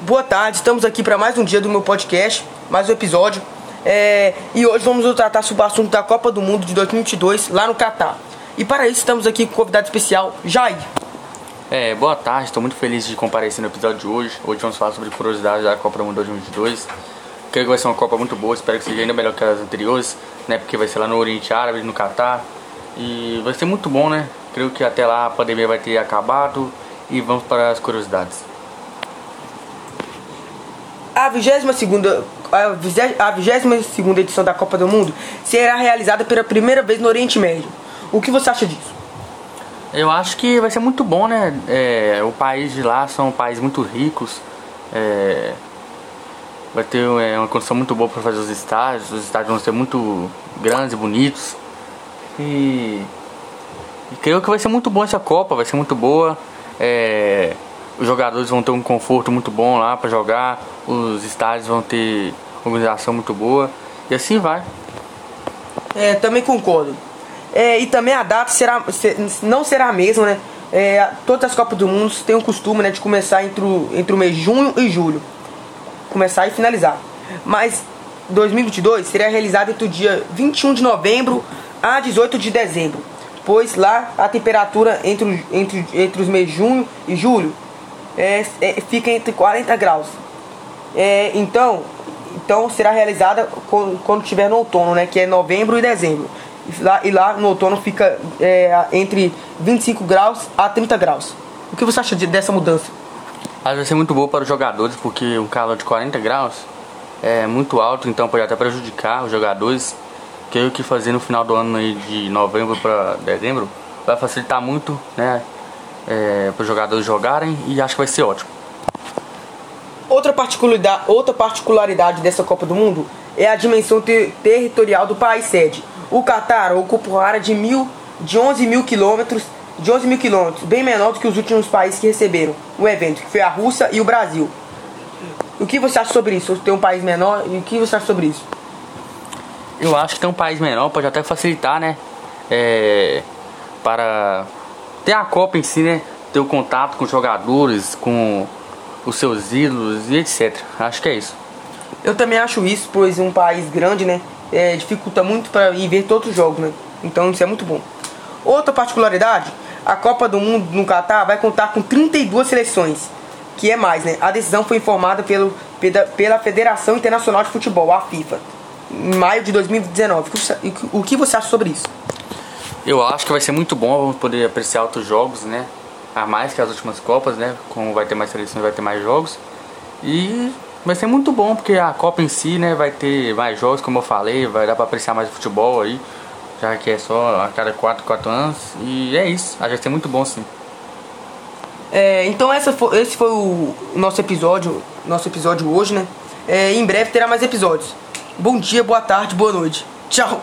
Boa tarde, estamos aqui para mais um dia do meu podcast, mais um episódio. É, e hoje vamos tratar sobre o assunto da Copa do Mundo de 2022 lá no Catar. E para isso estamos aqui com um convidado especial, Jair. É, boa tarde, estou muito feliz de comparecer no episódio de hoje. Hoje vamos falar sobre curiosidades da Copa do Mundo 2022. Creio que vai ser uma Copa muito boa, espero que seja ainda melhor que as anteriores, né? Porque vai ser lá no Oriente Árabe, no Catar. E vai ser muito bom, né? Creio que até lá a pandemia vai ter acabado. E vamos para as curiosidades. A 22 a 22 edição da Copa do Mundo será realizada pela primeira vez no Oriente Médio. O que você acha disso? Eu acho que vai ser muito bom, né? É, o país de lá são um país muito ricos. É, vai ter é, uma condição muito boa para fazer os estádios. Os estádios vão ser muito grandes e bonitos. E, e creio que vai ser muito bom essa Copa, vai ser muito boa. É, os jogadores vão ter um conforto muito bom lá para jogar, os estádios vão ter organização muito boa e assim vai. É, também concordo. É, e também a data será, não será a mesma, né? É, todas as Copas do Mundo têm o costume né, de começar entre o, entre o mês de junho e julho. Começar e finalizar. Mas 2022 será realizado entre o dia 21 de novembro a 18 de dezembro. Pois lá a temperatura entre, entre, entre os meses de junho e julho é, é, fica entre 40 graus. É, então, então será realizada quando, quando tiver no outono, né, que é novembro e dezembro. E lá, e lá no outono fica é, entre 25 graus a 30 graus. O que você acha de, dessa mudança? Acho vai ser muito boa para os jogadores, porque um calor de 40 graus é muito alto, então pode até prejudicar os jogadores. Que o que fazer no final do ano aí de novembro para dezembro vai facilitar muito, né? É, para os jogadores jogarem e acho que vai ser ótimo. Outra particularidade, outra particularidade dessa Copa do Mundo é a dimensão ter territorial do país sede. O Catar ocupa uma área de, mil, de 11 mil quilômetros, de 11 mil quilômetros, bem menor do que os últimos países que receberam o evento, que foi a Rússia e o Brasil. O que você acha sobre isso? Ter um país menor, e o que você acha sobre isso? Eu acho que ter um país menor pode até facilitar, né? É, para ter a Copa em si, né? Ter o contato com os jogadores, com os seus ídolos e etc. Acho que é isso. Eu também acho isso, pois um país grande, né? É, dificulta muito para ir ver todos os jogos, né? Então isso é muito bom. Outra particularidade, a Copa do Mundo no Catar vai contar com 32 seleções, que é mais, né? A decisão foi informada pelo, pela Federação Internacional de Futebol, a FIFA, em maio de 2019. O que você acha sobre isso? Eu acho que vai ser muito bom, vamos poder apreciar outros jogos, né? A mais que as últimas Copas, né? Como vai ter mais seleções, vai ter mais jogos. E vai ser muito bom, porque a Copa em si, né? Vai ter mais jogos, como eu falei, vai dar pra apreciar mais futebol aí. Já que é só a cada 4, 4 anos. E é isso, acho que vai ser muito bom sim. É, então foi, esse foi o nosso episódio, nosso episódio hoje, né? É, em breve terá mais episódios. Bom dia, boa tarde, boa noite. Tchau!